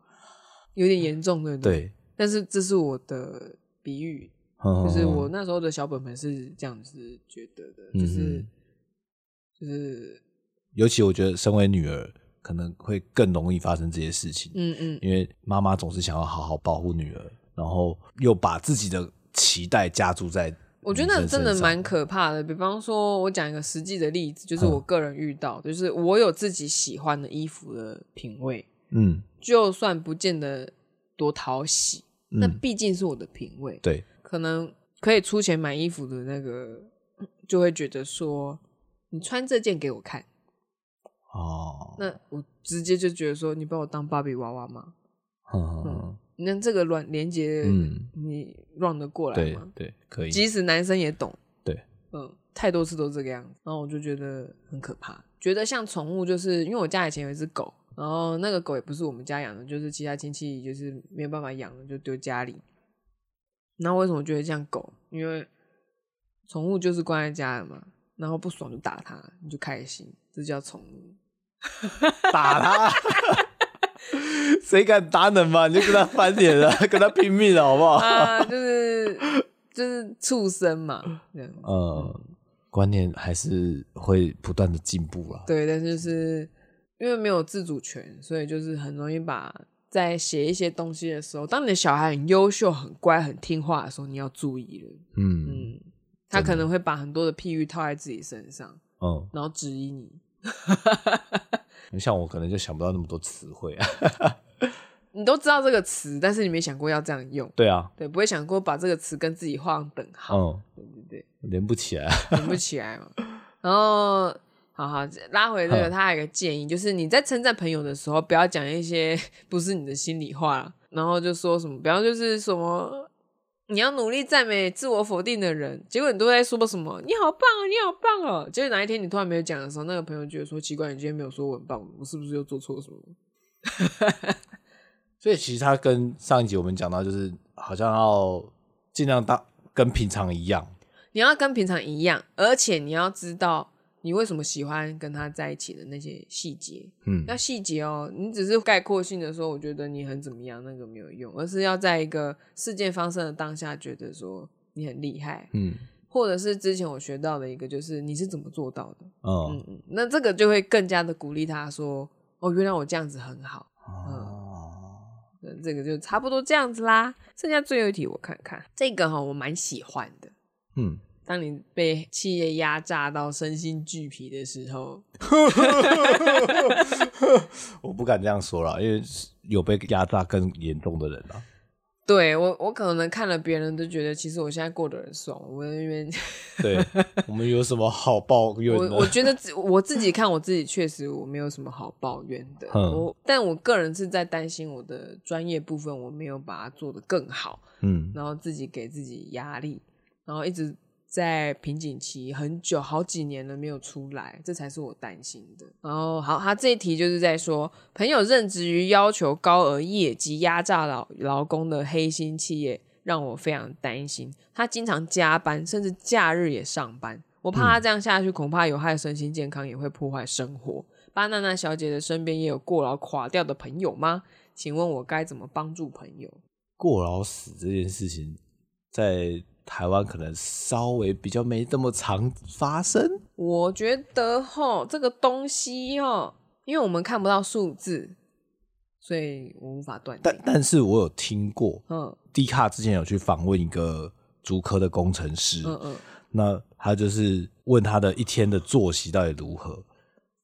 有点严重，对不对？对，但是这是我的比喻。就是我那时候的小本本是这样子觉得的，就是就是，尤其我觉得身为女儿可能会更容易发生这些事情，嗯嗯，因为妈妈总是想要好好保护女儿，然后又把自己的期待加注在我觉得那真的蛮可怕的。比方说，我讲一个实际的例子，就是我个人遇到，就是我有自己喜欢的衣服的品味，嗯，就算不见得多讨喜，那毕竟是我的品味，对，可能可以出钱买衣服的那个，就会觉得说，你穿这件给我看，哦，那我直接就觉得说，你把我当芭比娃娃吗？嗯。那这个软连接，你 run 得过来吗？对，对，可以。即使男生也懂。对，嗯，太多次都这个样子，然后我就觉得很可怕。觉得像宠物，就是因为我家以前有一只狗，然后那个狗也不是我们家养的，就是其他亲戚就是没有办法养了，就丢家里。然后为什么觉得像狗？因为宠物就是关在家的嘛，然后不爽就打它，你就开心，这叫宠物。打他。谁敢打你嘛？你就跟他翻脸了，跟他拼命了，好不好？啊，就是就是畜生嘛，这样。嗯，观念还是会不断的进步了。对，但是就是因为没有自主权，所以就是很容易把在写一些东西的时候，当你的小孩很优秀、很乖、很听话的时候，你要注意了。嗯嗯，他可能会把很多的譬喻套在自己身上，嗯，然后质疑你。像我可能就想不到那么多词汇啊，你都知道这个词，但是你没想过要这样用。对啊，对，不会想过把这个词跟自己画上等号。嗯，对对对，连不起来，连不起来嘛。然后，好好拉回这个，他还有一个建议，就是你在称赞朋友的时候，不要讲一些不是你的心里话，然后就说什么，比方就是什么。你要努力赞美自我否定的人，结果你都在说什么？你好棒啊，你好棒哦！结果哪一天你突然没有讲的时候，那个朋友觉得说奇怪，你今天没有说我很棒，我是不是又做错什么？所以其实他跟上一集我们讲到，就是好像要尽量当跟平常一样，你要跟平常一样，而且你要知道。你为什么喜欢跟他在一起的那些细节？嗯，那细节哦。你只是概括性的说，我觉得你很怎么样，那个没有用，而是要在一个事件发生的当下，觉得说你很厉害。嗯，或者是之前我学到的一个，就是你是怎么做到的？哦，嗯嗯，那这个就会更加的鼓励他说，哦，原来我这样子很好。哦，嗯，这个就差不多这样子啦。剩下最后一题，我看看这个哈，我蛮喜欢的。嗯。当你被企业压榨到身心俱疲的时候，我不敢这样说了，因为有被压榨更严重的人啊。对我，我可能看了别人都觉得，其实我现在过得很爽。我因为对我们有什么好抱怨的？我我觉得我自己看我自己，确实我没有什么好抱怨的。我，但我个人是在担心我的专业部分我没有把它做得更好。嗯，然后自己给自己压力，然后一直。在瓶颈期很久，好几年了没有出来，这才是我担心的。然后，好，他这一题就是在说，朋友任职于要求高额业绩、压榨劳劳工的黑心企业，让我非常担心。他经常加班，甚至假日也上班。我怕他这样下去，恐怕有害身心健康，也会破坏生活。巴娜娜小姐的身边也有过劳垮掉的朋友吗？请问我该怎么帮助朋友？过劳死这件事情，在。台湾可能稍微比较没这么常发生。我觉得哈，这个东西哈，因为我们看不到数字，所以我无法断定。但但是我有听过，嗯，D 卡之前有去访问一个足科的工程师，嗯嗯，那他就是问他的一天的作息到底如何，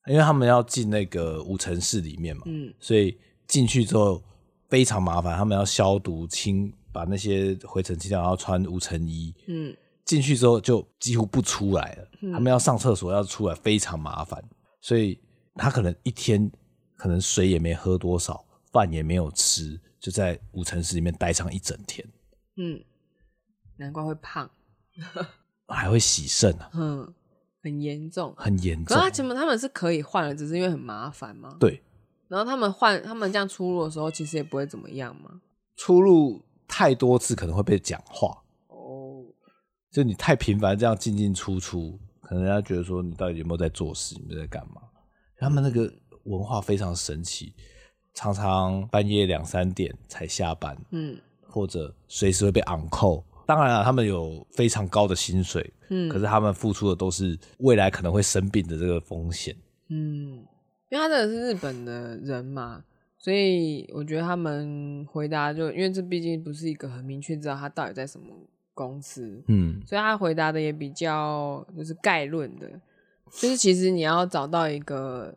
因为他们要进那个无尘室里面嘛，嗯，所以进去之后非常麻烦，他们要消毒清。把那些灰尘清掉，然后穿无尘衣。嗯，进去之后就几乎不出来了。嗯、他们要上厕所要出来非常麻烦，所以他可能一天可能水也没喝多少，饭也没有吃，就在无尘室里面待上一整天。嗯，难怪会胖，还会洗肾啊。嗯，很严重，很严重。可是他前面他们是可以换的，只是因为很麻烦吗？对。然后他们换，他们这样出入的时候，其实也不会怎么样嘛？出入。太多次可能会被讲话哦，就你太频繁这样进进出出，可能人家觉得说你到底有没有在做事，你在干嘛？他们那个文化非常神奇，常常半夜两三点才下班，嗯，或者随时会被 on call。当然了，他们有非常高的薪水，嗯，可是他们付出的都是未来可能会生病的这个风险，嗯，因为他这个是日本的人嘛。所以我觉得他们回答就，因为这毕竟不是一个很明确知道他到底在什么公司，嗯，所以他回答的也比较就是概论的，就是其实你要找到一个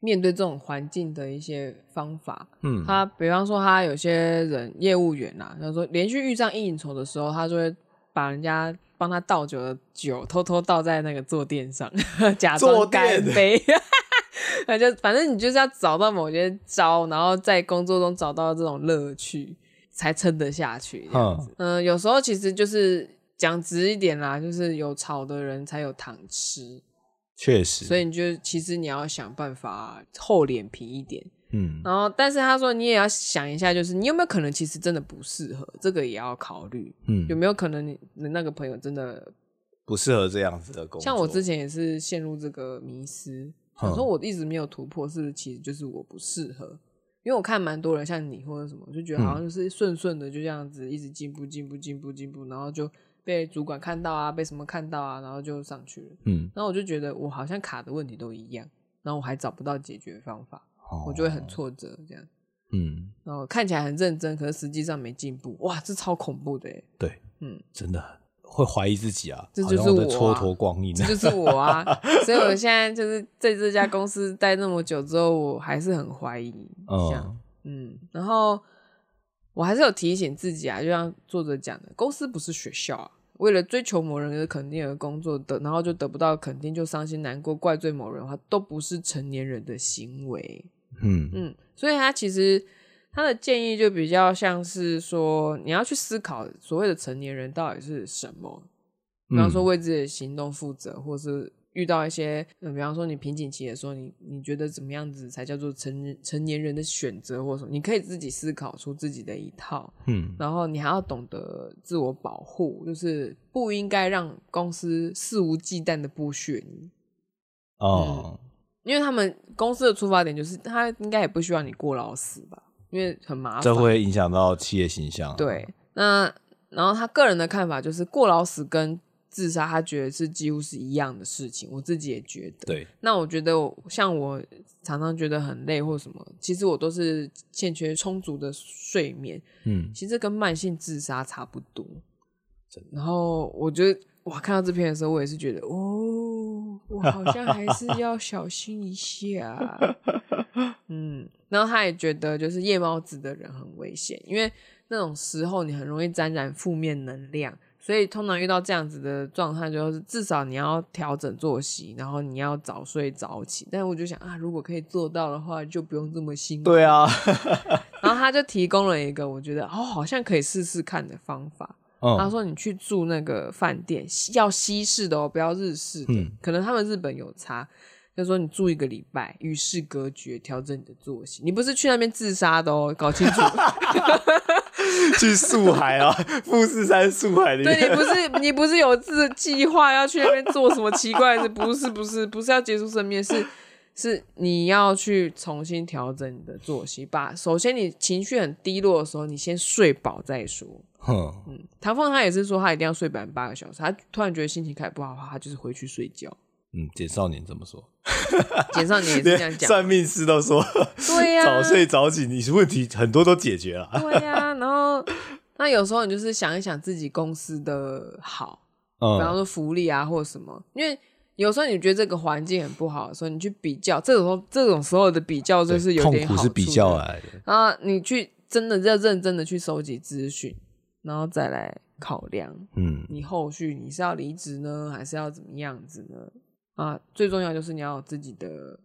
面对这种环境的一些方法，嗯，他比方说他有些人业务员啊，他说连续遇上应酬的时候，他就会把人家帮他倒酒的酒偷偷倒在那个坐垫上，假装干杯，那就反正你就是要找到某些招，然后在工作中找到这种乐趣。才撑得下去这样子，嗯、呃，有时候其实就是讲直一点啦，就是有吵的人才有糖吃，确实，所以你就其实你要想办法厚脸皮一点，嗯，然后但是他说你也要想一下，就是你有没有可能其实真的不适合，这个也要考虑，嗯，有没有可能你的那个朋友真的不适合这样子的工作？像我之前也是陷入这个迷思，我说我一直没有突破，是是其实就是我不适合？因为我看蛮多人像你或者什么，就觉得好像就是顺顺的就这样子一直进步进步进步进步，然后就被主管看到啊，被什么看到啊，然后就上去了。嗯，然后我就觉得我好像卡的问题都一样，然后我还找不到解决方法，哦、我就会很挫折这样。嗯，然后看起来很认真，可是实际上没进步，哇，这超恐怖的。对，嗯，真的。会怀疑自己啊，这就是我蹉跎光阴，这就是我啊。所以我现在就是在这家公司待那么久之后，我还是很怀疑。嗯嗯，然后我还是有提醒自己啊，就像作者讲的，公司不是学校啊。为了追求某人的肯定而工作的，然后就得不到肯定就伤心难过，怪罪某人的话，都不是成年人的行为。嗯嗯，所以他其实。他的建议就比较像是说，你要去思考所谓的成年人到底是什么，比方说为自己的行动负责，或是遇到一些，嗯，比方说你瓶颈期的时候，你你觉得怎么样子才叫做成成年人的选择，或者什么，你可以自己思考出自己的一套，嗯，然后你还要懂得自我保护，就是不应该让公司肆无忌惮的剥削你，哦、嗯，因为他们公司的出发点就是他应该也不希望你过劳死吧。因为很麻烦，这会影响到企业形象。对，那然后他个人的看法就是过劳死跟自杀，他觉得是几乎是一样的事情。我自己也觉得。对，那我觉得像我常常觉得很累或什么，其实我都是欠缺充足的睡眠。嗯，其实跟慢性自杀差不多。然后我觉得哇，看到这篇的时候，我也是觉得哦，我好像还是要小心一下。嗯，然后他也觉得就是夜猫子的人很危险，因为那种时候你很容易沾染负面能量，所以通常遇到这样子的状态，就是至少你要调整作息，然后你要早睡早起。但是我就想啊，如果可以做到的话，就不用这么辛苦。对啊，然后他就提供了一个我觉得哦，好像可以试试看的方法。嗯，他说你去住那个饭店，要西式的哦，不要日式的，嗯，可能他们日本有差。就说你住一个礼拜，与世隔绝，调整你的作息。你不是去那边自杀的哦，搞清楚。去素海啊，富士山素海里面。对，你不是你不是有自计划要去那边做什么奇怪的事？不是不是不是要结束生命，是是你要去重新调整你的作息。把首先你情绪很低落的时候，你先睡饱再说。哼，嗯，唐凤他也是说他一定要睡满八个小时。他突然觉得心情开始不好的话，他就是回去睡觉。嗯，简少年这么说，简少年也是这样讲，算命师都说，对呀、啊，早睡早起，你是问题很多都解决了。对呀、啊，然后那有时候你就是想一想自己公司的好，嗯、比方说福利啊或者什么，因为有时候你觉得这个环境很不好的时候，你去比较，这种时候这种时候的比较就是有点痛苦是比较来的。然后你去真的要认真的去收集资讯，然后再来考量，嗯，你后续你是要离职呢，还是要怎么样子呢？啊，最重要就是你要有自己的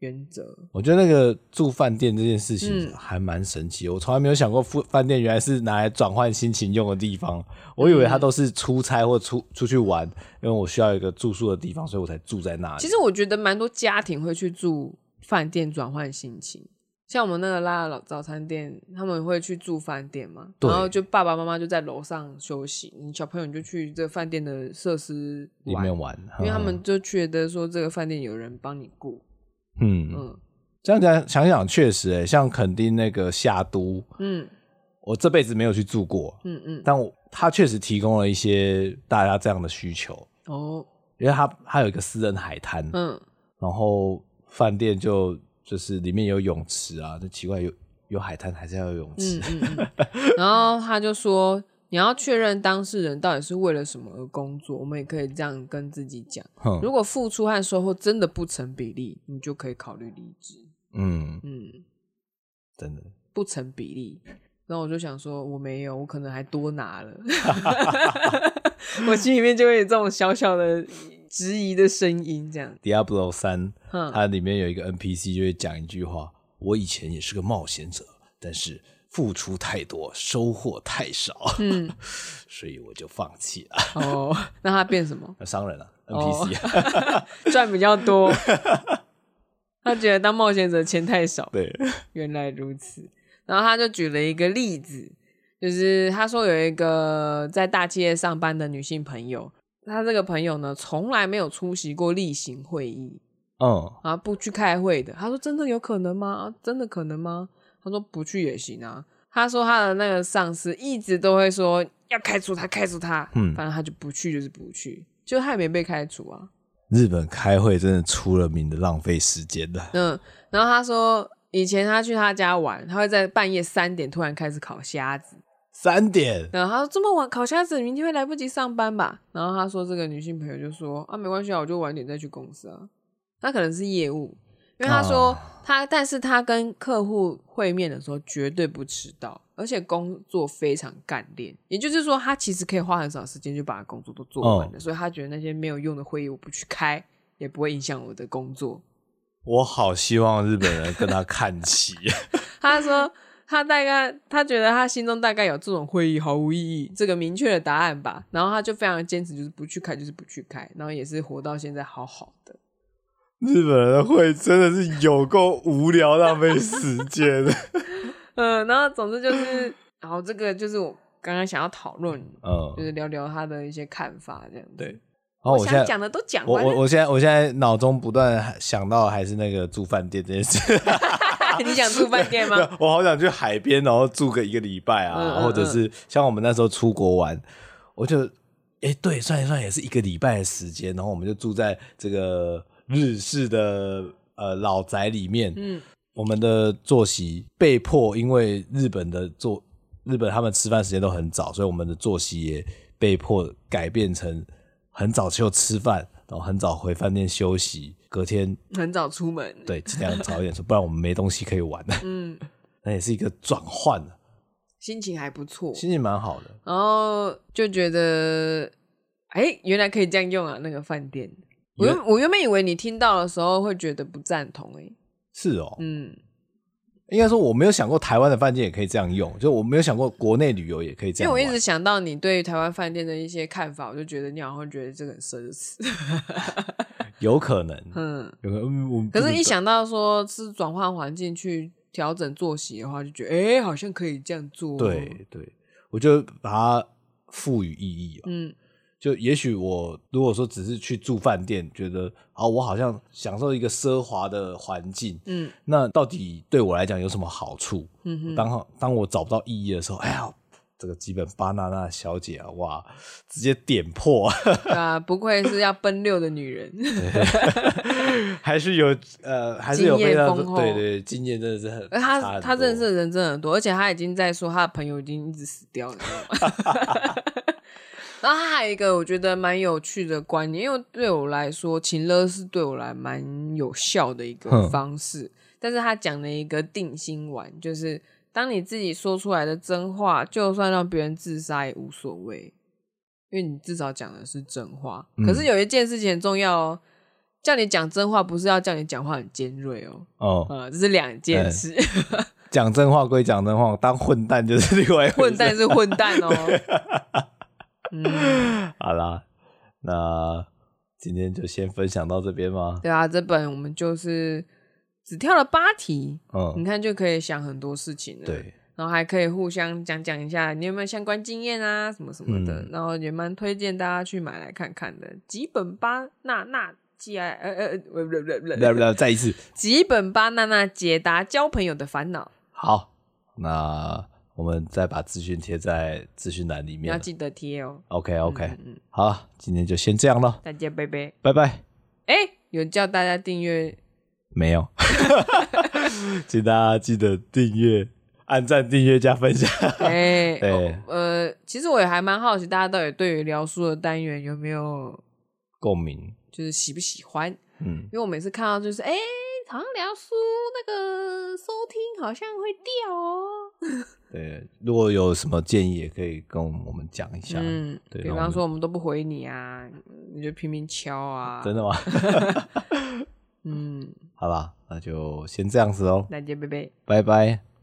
原则。我觉得那个住饭店这件事情还蛮神奇我从来没有想过，饭饭店原来是拿来转换心情用的地方。我以为它都是出差或出出去玩，因为我需要一个住宿的地方，所以我才住在那里。其实我觉得蛮多家庭会去住饭店转换心情。像我们那个拉老早餐店，他们会去住饭店嘛，然后就爸爸妈妈就在楼上休息，你小朋友你就去这个饭店的设施里面玩，因为他们就觉得说这个饭店有人帮你顾。嗯嗯，这样讲想想确实、欸，哎，像垦丁那个夏都，嗯，我这辈子没有去住过，嗯嗯，但我他确实提供了一些大家这样的需求哦，因为他他有一个私人海滩，嗯，然后饭店就。就是里面有泳池啊，那奇怪有有海滩还是要有泳池。嗯嗯嗯、然后他就说，你要确认当事人到底是为了什么而工作，我们也可以这样跟自己讲。哼如果付出和收获真的不成比例，你就可以考虑离职。嗯嗯，真的不成比例。然后我就想说，我没有，我可能还多拿了。我心里面就会有这种小小的质疑的声音，这样。Diablo 三，它里面有一个 NPC 就会讲一句话：“我以前也是个冒险者，但是付出太多，收获太少，嗯，所以我就放弃了。”哦，那他变什么？商人啊，NPC 啊，赚、哦、比较多。他觉得当冒险者钱太少。对，原来如此。然后他就举了一个例子，就是他说有一个在大企业上班的女性朋友，他这个朋友呢从来没有出席过例行会议，嗯，啊不去开会的。他说真的有可能吗？真的可能吗？他说不去也行啊。他说他的那个上司一直都会说要开除他，开除他，嗯，反正他就不去就是不去，就他也没被开除啊。日本开会真的出了名的浪费时间的，嗯，然后他说。以前他去他家玩，他会在半夜三点突然开始烤虾子。三点，然后他说这么晚烤虾子，明天会来不及上班吧？然后他说这个女性朋友就说啊，没关系啊，我就晚点再去公司啊。他可能是业务，因为他说他，但是他跟客户会面的时候绝对不迟到，而且工作非常干练。也就是说，他其实可以花很少时间就把工作都做完了，所以他觉得那些没有用的会议我不去开，也不会影响我的工作。我好希望日本人跟他看齐。他说他大概他觉得他心中大概有这种会议毫无意义这个明确的答案吧，然后他就非常坚持，就是不去开，就是不去开，然后也是活到现在好好的。日本人的会真的是有够无聊，浪费时间。嗯，然后总之就是，然后这个就是我刚刚想要讨论，嗯，就是聊聊他的一些看法这样子。对。然后我现在讲的都讲完了，我我我现在我现在脑中不断想到还是那个住饭店这件事。你想住饭店吗？我好想去海边，然后住个一个礼拜啊，嗯嗯嗯，或者是像我们那时候出国玩，我就哎、欸、对，算一算也是一个礼拜的时间，然后我们就住在这个日式的呃老宅里面。嗯，我们的作息被迫因为日本的作日本他们吃饭时间都很早，所以我们的作息也被迫改变成。很早就吃饭，然后很早回饭店休息，隔天很早出门。对，尽量早一点出，不然我们没东西可以玩。嗯，那也是一个转换，心情还不错，心情蛮好的。然后就觉得，哎、欸，原来可以这样用啊！那个饭店，我原我原本以为你听到的时候会觉得不赞同、欸，哎，是哦，嗯。应该说我没有想过台湾的饭店也可以这样用，就我没有想过国内旅游也可以这样。因为我一直想到你对台湾饭店的一些看法，我就觉得你好像觉得这个很奢侈。有可能，嗯，有可能。可是，一想到说是转换环境去调整作息的话，就觉得哎、欸，好像可以这样做。对对，我就把它赋予意义。嗯。就也许我如果说只是去住饭店，觉得啊，我好像享受一个奢华的环境，嗯，那到底对我来讲有什么好处？嗯哼，当当我找不到意义的时候，哎呀，这个基本巴娜娜小姐啊，哇，直接点破啊！不愧是要奔六的女人，还是有呃，还是有非常对对经验，真的是很。而他他认识的人真的很多，而且他已经在说他的朋友已经一直死掉了，你知道吗？然后他还有一个我觉得蛮有趣的观念，因为对我来说，情勒是对我来蛮有效的一个方式。但是他讲了一个定心丸，就是当你自己说出来的真话，就算让别人自杀也无所谓，因为你至少讲的是真话。可是有一件事情很重要哦，叫你讲真话，不是要叫你讲话很尖锐哦。哦，呃，这是两件事。讲真话归讲真话，当混蛋就是另外一回事。混蛋是混蛋哦。嗯，好啦，那今天就先分享到这边吗？对啊，这本我们就是只跳了八题，嗯，你看就可以想很多事情了。对，然后还可以互相讲讲一下你有没有相关经验啊，什么什么的，嗯、然后也蛮推荐大家去买来看看的。吉本巴娜娜解，呃呃，不不不不不，再一次，吉本巴娜娜解答交朋友的烦恼。好，那。我们再把资讯贴在资讯栏里面，要记得贴哦。OK OK，嗯，嗯好，今天就先这样了，大家拜拜，拜拜。哎，有叫大家订阅？没有，请大家记得订阅按赞、订阅、加分享。哎，对，呃，其实我也还蛮好奇，大家到底对于聊书的单元有没有共鸣，就是喜不喜欢？嗯，因为我每次看到就是，哎，好像聊书那个收听好像会掉哦。对，如果有什么建议，也可以跟我们讲一下。嗯，对，比方说我们都不回你啊，你就拼命敲啊。真的吗？嗯，好吧，那就先这样子哦。再见，拜拜。拜拜。